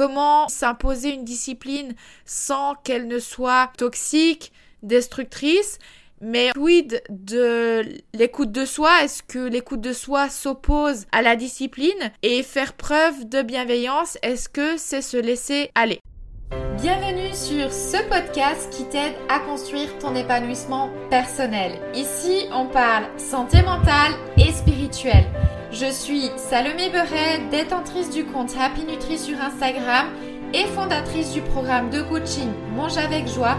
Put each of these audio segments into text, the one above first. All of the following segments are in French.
comment s'imposer une discipline sans qu'elle ne soit toxique, destructrice? Mais quid de l'écoute de soi? Est-ce que l'écoute de soi s'oppose à la discipline? Et faire preuve de bienveillance, est-ce que c'est se laisser aller? Bienvenue sur ce podcast qui t'aide à construire ton épanouissement personnel. Ici, on parle santé mentale et spirituelle. Je suis Salomé Beret, détentrice du compte Happy Nutri sur Instagram et fondatrice du programme de coaching Mange avec joie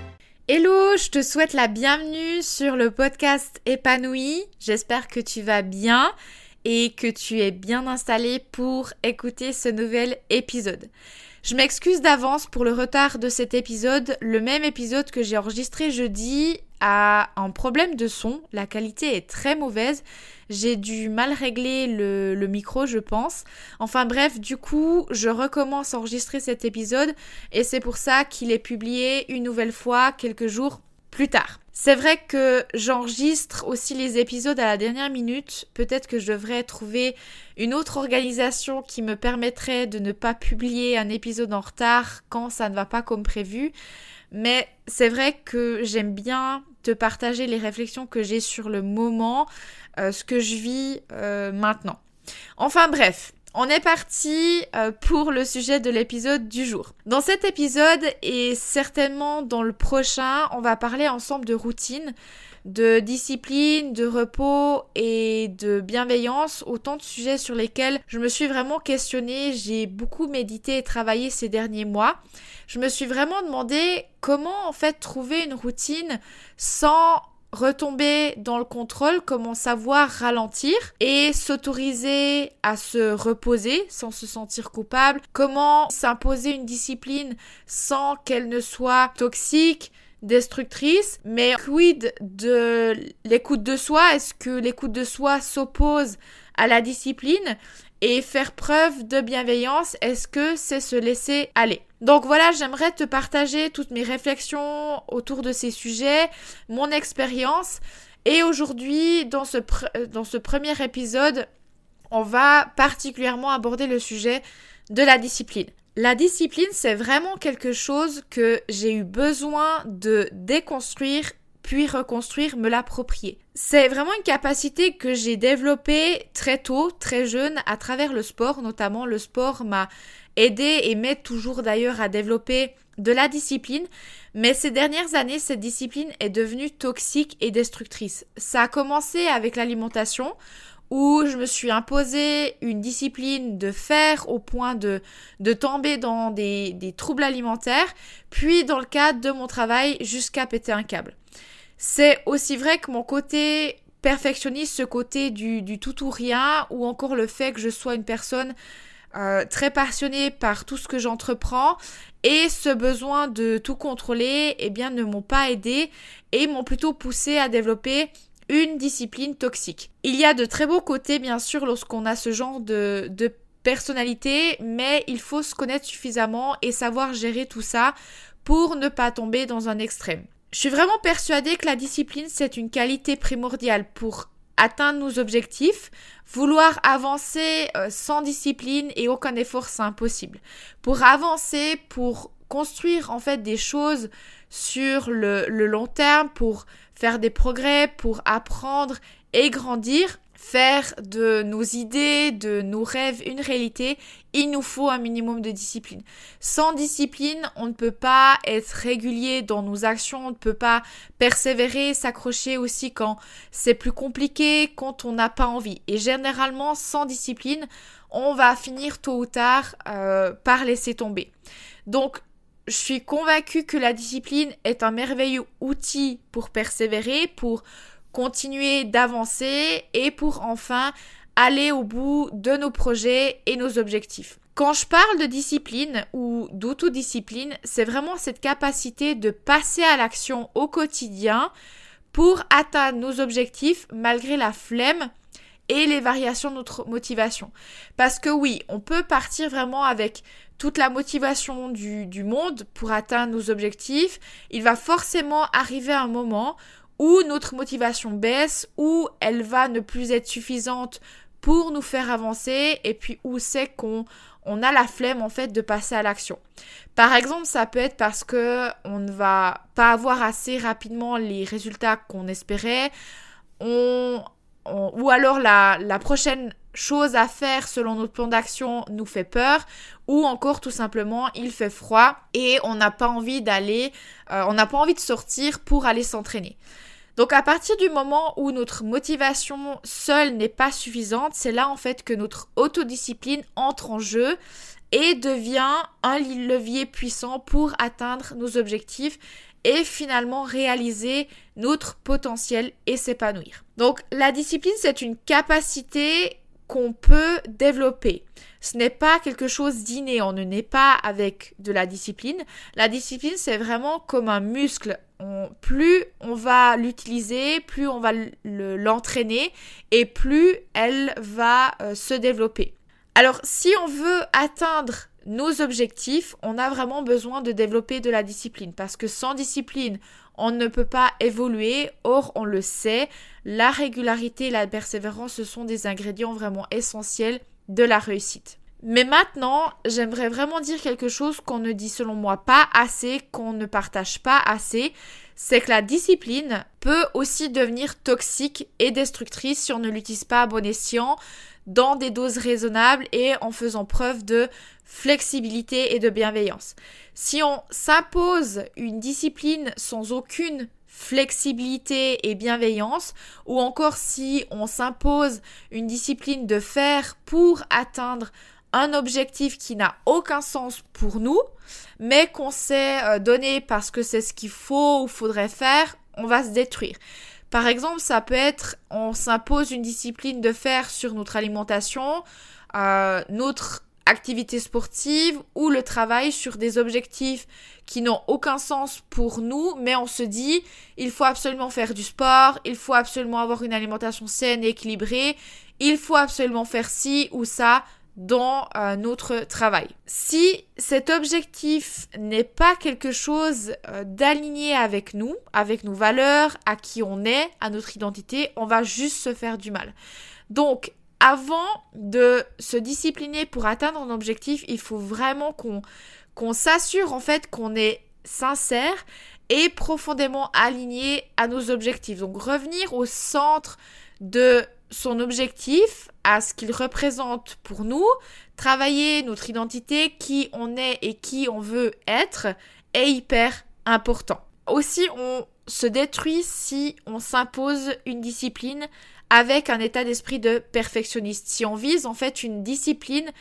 Hello, je te souhaite la bienvenue sur le podcast Épanoui. J'espère que tu vas bien et que tu es bien installé pour écouter ce nouvel épisode. Je m'excuse d'avance pour le retard de cet épisode. Le même épisode que j'ai enregistré jeudi a un problème de son. La qualité est très mauvaise. J'ai dû mal régler le, micro, je pense. Enfin bref, du coup, je recommence à enregistrer cet épisode et c'est pour ça qu'il est publié une nouvelle fois quelques jours plus tard. C'est vrai que j'enregistre aussi les épisodes à la dernière minute. Peut-être que je devrais trouver une autre organisation qui me permettrait de ne pas publier un épisode en retard quand ça ne va pas comme prévu. Mais c'est vrai que j'aime bien te partager les réflexions que j'ai sur le moment, euh, ce que je vis euh, maintenant. Enfin bref, on est parti euh, pour le sujet de l'épisode du jour. Dans cet épisode et certainement dans le prochain, on va parler ensemble de routine, de discipline, de repos et de bienveillance, autant de sujets sur lesquels je me suis vraiment questionnée, j'ai beaucoup médité et travaillé ces derniers mois. Je me suis vraiment demandé comment en fait trouver une routine sans retomber dans le contrôle, comment savoir ralentir et s'autoriser à se reposer sans se sentir coupable, comment s'imposer une discipline sans qu'elle ne soit toxique, destructrice, mais quid de l'écoute de soi? Est-ce que l'écoute de soi s'oppose à la discipline? Et faire preuve de bienveillance, est-ce que c'est se laisser aller? Donc voilà, j'aimerais te partager toutes mes réflexions autour de ces sujets, mon expérience. Et aujourd'hui, dans ce, dans ce premier épisode, on va particulièrement aborder le sujet de la discipline. La discipline, c'est vraiment quelque chose que j'ai eu besoin de déconstruire puis reconstruire, me l'approprier. C'est vraiment une capacité que j'ai développée très tôt, très jeune, à travers le sport, notamment le sport m'a aidé et m'aide toujours d'ailleurs à développer de la discipline, mais ces dernières années, cette discipline est devenue toxique et destructrice. Ça a commencé avec l'alimentation, où je me suis imposé une discipline de faire au point de, de tomber dans des, des troubles alimentaires, puis dans le cadre de mon travail jusqu'à péter un câble. C'est aussi vrai que mon côté perfectionniste, ce côté du, tout ou rien, ou encore le fait que je sois une personne euh, très passionnée par tout ce que j'entreprends et ce besoin de tout contrôler, eh bien, ne m'ont pas aidé et m'ont plutôt poussé à développer une discipline toxique. Il y a de très beaux côtés, bien sûr, lorsqu'on a ce genre de, de personnalité, mais il faut se connaître suffisamment et savoir gérer tout ça pour ne pas tomber dans un extrême. Je suis vraiment persuadée que la discipline, c'est une qualité primordiale pour atteindre nos objectifs. Vouloir avancer euh, sans discipline et aucun effort, c'est impossible. Pour avancer, pour construire en fait des choses sur le, le long terme, pour faire des progrès, pour apprendre et grandir, faire de nos idées, de nos rêves une réalité, il nous faut un minimum de discipline. Sans discipline, on ne peut pas être régulier dans nos actions, on ne peut pas persévérer, s'accrocher aussi quand c'est plus compliqué, quand on n'a pas envie. Et généralement, sans discipline, on va finir tôt ou tard euh, par laisser tomber. Donc, je suis convaincue que la discipline est un merveilleux outil pour persévérer, pour continuer d'avancer et pour enfin aller au bout de nos projets et nos objectifs. Quand je parle de discipline ou d'autodiscipline, c'est vraiment cette capacité de passer à l'action au quotidien pour atteindre nos objectifs malgré la flemme et les variations de notre motivation. Parce que oui, on peut partir vraiment avec toute la motivation du, monde pour atteindre nos objectifs. Il va forcément arriver un moment où notre motivation baisse, où elle va ne plus être suffisante pour nous faire avancer et puis où c'est qu'on on a la flemme en fait de passer à l'action. Par exemple, ça peut être parce que on ne va pas avoir assez rapidement les résultats qu'on espérait, on, ou alors la, prochaine chose à faire selon notre plan d'action nous fait peur ou encore tout simplement il fait froid et on n'a pas envie d'aller, euh, on n'a pas envie de sortir pour aller s'entraîner. Donc à partir du moment où notre motivation seule n'est pas suffisante, c'est là en fait que notre autodiscipline entre en jeu et devient un levier puissant pour atteindre nos objectifs et finalement réaliser notre potentiel et s'épanouir. Donc la discipline, c'est une capacité qu'on peut développer. Ce n'est pas quelque chose d'inné, on ne naît pas avec de la discipline. La discipline, c'est vraiment comme un muscle. plus on va l'utiliser, plus on va l'entraîner et plus elle va euh, se développer. Alors, si on veut atteindre nos objectifs, on a vraiment besoin de développer de la discipline parce que sans discipline, on ne peut pas évoluer. Or, on le sait, la régularité et la persévérance, ce sont des ingrédients vraiment essentiels de la réussite. Mais maintenant, j'aimerais vraiment dire quelque chose qu'on ne dit selon moi pas assez, qu'on ne partage pas assez, c'est que la discipline peut aussi devenir toxique et destructrice si on ne l'utilise pas à bon escient, dans des doses raisonnables et en faisant preuve de flexibilité et de bienveillance. Si on s'impose une discipline sans aucune flexibilité et bienveillance, ou encore si on s'impose une discipline de faire pour atteindre un objectif qui n'a aucun sens pour nous, mais qu'on s'est euh, donné parce que c'est ce qu'il faut ou faudrait faire, on va se détruire. Par exemple, ça peut être on s'impose une discipline de faire sur notre alimentation, euh, notre activité sportive ou le travail sur des objectifs qui n'ont aucun sens pour nous, mais on se dit il faut absolument faire du sport, il faut absolument avoir une alimentation saine et équilibrée, il faut absolument faire ci ou ça dans euh, notre travail. Si cet objectif n'est pas quelque chose euh, d'aligné avec nous, avec nos valeurs, à qui on est, à notre identité, on va juste se faire du mal. Donc, avant de se discipliner pour atteindre un objectif, il faut vraiment qu'on s'assure en fait qu'on est sincère et profondément aligné à nos objectifs. Donc revenir au centre de son objectif, à ce qu'il représente pour nous, travailler notre identité, qui on est et qui on veut être, est hyper important. Aussi, on se détruit si on s'impose une discipline avec un état d'esprit de perfectionniste. Si on vise en fait une discipline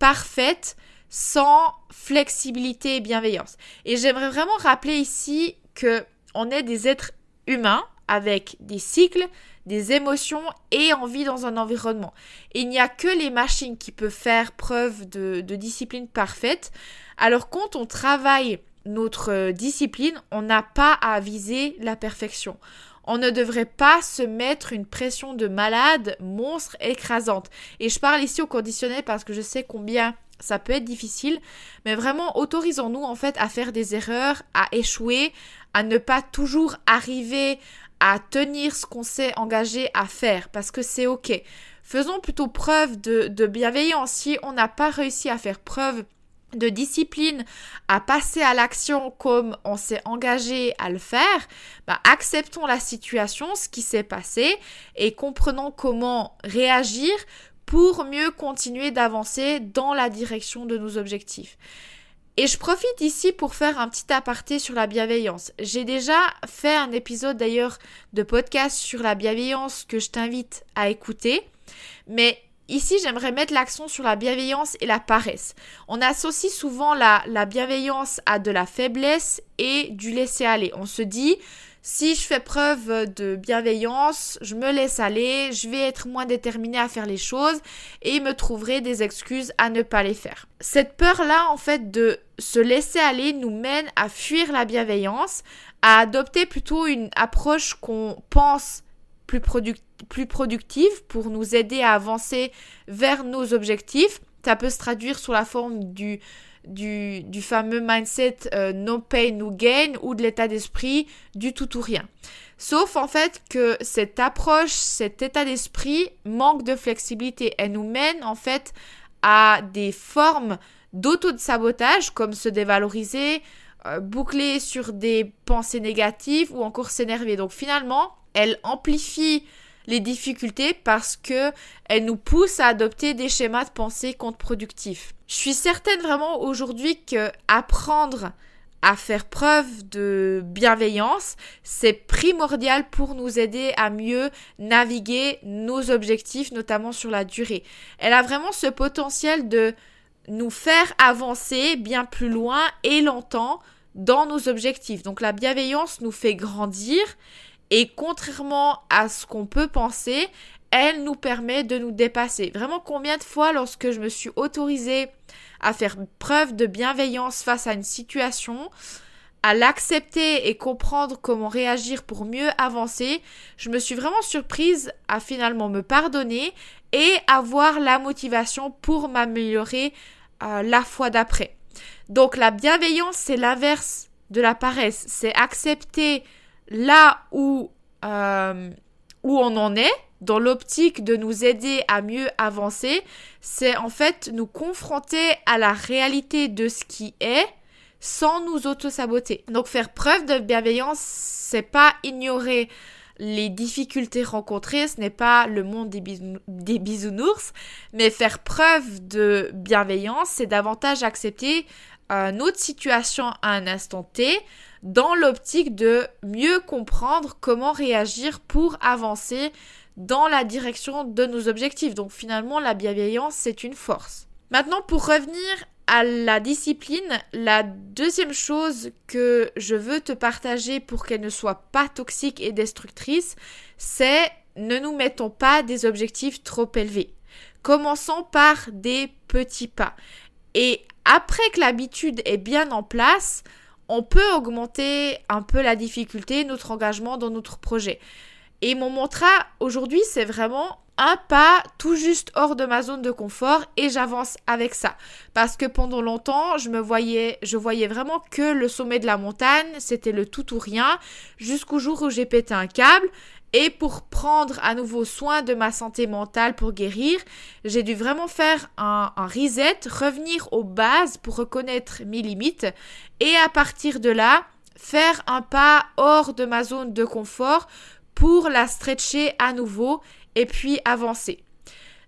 parfaite sans flexibilité et bienveillance. Et j'aimerais vraiment rappeler ici que on est des êtres humains avec des cycles, des émotions et envie dans un environnement. il n'y a que les machines qui peuvent faire preuve de discipline parfaite. Alors quand on travaille notre discipline, on n'a pas à viser la perfection. On ne devrait pas se mettre une pression de malade, monstre, écrasante. Et je parle ici au conditionnel parce que je sais combien ça peut être difficile, mais vraiment autorisons-nous en fait à faire des erreurs, à échouer, à ne pas toujours arriver à tenir ce qu'on s'est engagé à faire parce que c'est ok. Faisons plutôt preuve de, de bienveillance. Si on n'a pas réussi à faire preuve de discipline à passer à l'action comme on s'est engagé à le faire, bah, acceptons la situation, ce qui s'est passé et comprenons comment réagir pour mieux continuer d'avancer dans la direction de nos objectifs. Et je profite ici pour faire un petit aparté sur la bienveillance. J'ai déjà fait un épisode d'ailleurs de podcast sur la bienveillance que je t'invite à écouter. Mais Ici, j'aimerais mettre l'accent sur la bienveillance et la paresse. On associe souvent la, la bienveillance à de la faiblesse et du laisser-aller. On se dit, si je fais preuve de bienveillance, je me laisse aller, je vais être moins déterminée à faire les choses et me trouverai des excuses à ne pas les faire. Cette peur-là, en fait, de se laisser aller nous mène à fuir la bienveillance, à adopter plutôt une approche qu'on pense plus, plus productive pour nous aider à avancer vers nos objectifs. Ça peut se traduire sous la forme du, du, fameux mindset euh, no pain, no gain ou de l'état d'esprit du tout ou rien. Sauf en fait que cette approche, cet état d'esprit manque de flexibilité. Elle nous mène en fait à des formes d'auto-sabotage comme se dévaloriser, euh, boucler sur des pensées négatives ou encore s'énerver. Donc finalement, elle amplifie les difficultés parce que elle nous pousse à adopter des schémas de pensée contre-productifs. Je suis certaine vraiment aujourd'hui que apprendre à faire preuve de bienveillance, c'est primordial pour nous aider à mieux naviguer nos objectifs, notamment sur la durée. Elle a vraiment ce potentiel de nous faire avancer bien plus loin et longtemps dans nos objectifs. Donc la bienveillance nous fait grandir et contrairement à ce qu'on peut penser, elle nous permet de nous dépasser. Vraiment combien de fois lorsque je me suis autorisée à faire preuve de bienveillance face à une situation, à l'accepter et comprendre comment réagir pour mieux avancer, je me suis vraiment surprise à finalement me pardonner et avoir la motivation pour m'améliorer euh, la fois d'après. Donc la bienveillance, c'est l'inverse de la paresse. C'est accepter là où, euh, où on en est, dans l'optique de nous aider à mieux avancer, c'est en fait nous confronter à la réalité de ce qui est sans nous auto-saboter. Donc faire preuve de bienveillance, c'est pas ignorer les difficultés rencontrées, ce n'est pas le monde des, bisounours, mais faire preuve de bienveillance, c'est davantage accepter euh, notre situation à un instant T dans l'optique de mieux comprendre comment réagir pour avancer dans la direction de nos objectifs. Donc finalement, la bienveillance, c'est une force. Maintenant, pour revenir à la discipline, la deuxième chose que je veux te partager pour qu'elle ne soit pas toxique et destructrice, c'est ne nous mettons pas des objectifs trop élevés. Commençons par des petits pas. Et après que l'habitude est bien en place, on peut augmenter un peu la difficulté, notre engagement dans notre projet. Et mon mantra aujourd'hui, c'est vraiment un pas tout juste hors de ma zone de confort et j'avance avec ça. Parce que pendant longtemps, je me voyais, je voyais vraiment que le sommet de la montagne, c'était le tout ou rien, jusqu'au jour où j'ai pété un câble. Et pour prendre à nouveau soin de ma santé mentale pour guérir, j'ai dû vraiment faire un, reset, revenir aux bases pour reconnaître mes limites et à partir de là, faire un pas hors de ma zone de confort pour la stretcher à nouveau et puis avancer.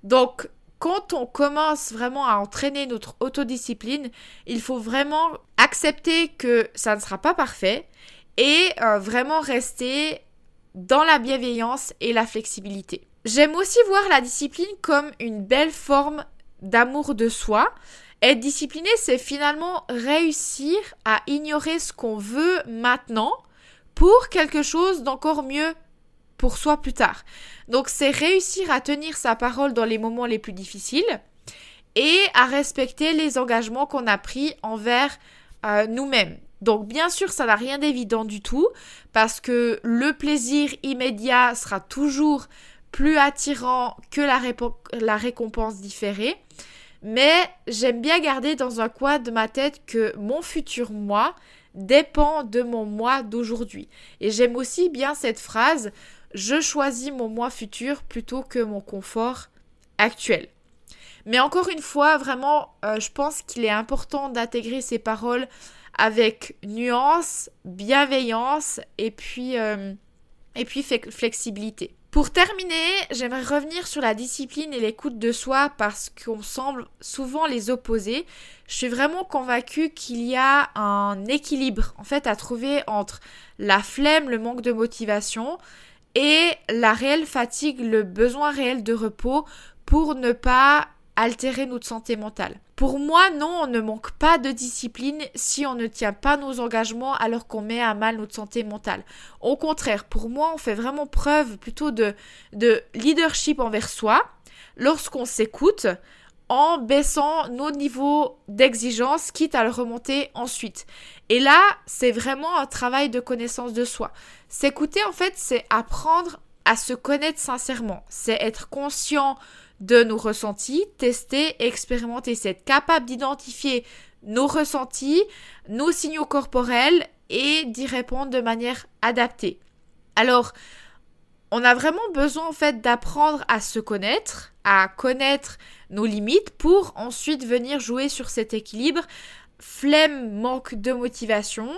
Donc, quand on commence vraiment à entraîner notre autodiscipline, il faut vraiment accepter que ça ne sera pas parfait et euh, vraiment rester dans la bienveillance et la flexibilité. J'aime aussi voir la discipline comme une belle forme d'amour de soi. Être discipliné, c'est finalement réussir à ignorer ce qu'on veut maintenant pour quelque chose d'encore mieux pour soi plus tard. Donc c'est réussir à tenir sa parole dans les moments les plus difficiles et à respecter les engagements qu'on a pris envers euh, nous-mêmes. Donc bien sûr, ça n'a rien d'évident du tout parce que le plaisir immédiat sera toujours plus attirant que la, récompense différée. Mais j'aime bien garder dans un coin de ma tête que mon futur moi dépend de mon moi d'aujourd'hui. Et j'aime aussi bien cette phrase je choisis mon moi futur plutôt que mon confort actuel. Mais encore une fois, vraiment, euh, je pense qu'il est important d'intégrer ces paroles avec nuance, bienveillance et puis, euh, et puis flexibilité. Pour terminer, j'aimerais revenir sur la discipline et l'écoute de soi parce qu'on semble souvent les opposer. Je suis vraiment convaincue qu'il y a un équilibre en fait à trouver entre la flemme, le manque de motivation et la réelle fatigue, le besoin réel de repos pour ne pas altérer notre santé mentale. Pour moi, non, on ne manque pas de discipline si on ne tient pas nos engagements alors qu'on met à mal notre santé mentale. Au contraire, pour moi, on fait vraiment preuve plutôt de, de leadership envers soi lorsqu'on s'écoute en baissant nos niveaux d'exigence, quitte à le remonter ensuite. Et là, c'est vraiment un travail de connaissance de soi. S'écouter, en fait, c'est apprendre à se connaître sincèrement. C'est être conscient de nos ressentis, tester, expérimenter, c'est être capable d'identifier nos ressentis, nos signaux corporels et d'y répondre de manière adaptée. Alors, on a vraiment besoin en fait d'apprendre à se connaître, à connaître nos limites pour ensuite venir jouer sur cet équilibre flemme, manque de motivation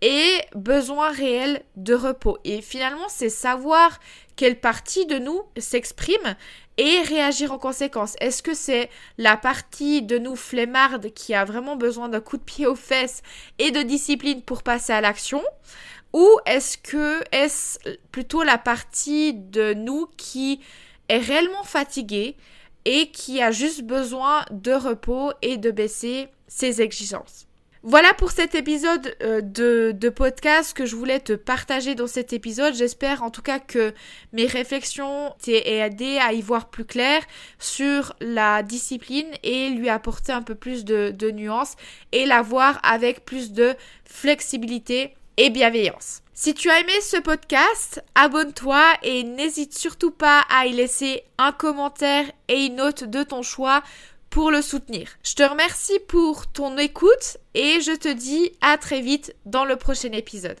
et besoin réel de repos. Et finalement, c'est savoir quelle partie de nous s'exprime et réagir en conséquence. Est-ce que c'est la partie de nous flemmarde qui a vraiment besoin d'un coup de pied aux fesses et de discipline pour passer à l'action? Ou est-ce que est-ce plutôt la partie de nous qui est réellement fatiguée et qui a juste besoin de repos et de baisser ses exigences? Voilà pour cet épisode euh, de, podcast que je voulais te partager dans cet épisode. J'espère en tout cas que mes réflexions t'aient aidé à y voir plus clair sur la discipline et lui apporter un peu plus de, de nuances et la voir avec plus de flexibilité et bienveillance. Si tu as aimé ce podcast, abonne-toi et n'hésite surtout pas à y laisser un commentaire et une note de ton choix pour le soutenir. Je te remercie pour ton écoute et je te dis à très vite dans le prochain épisode.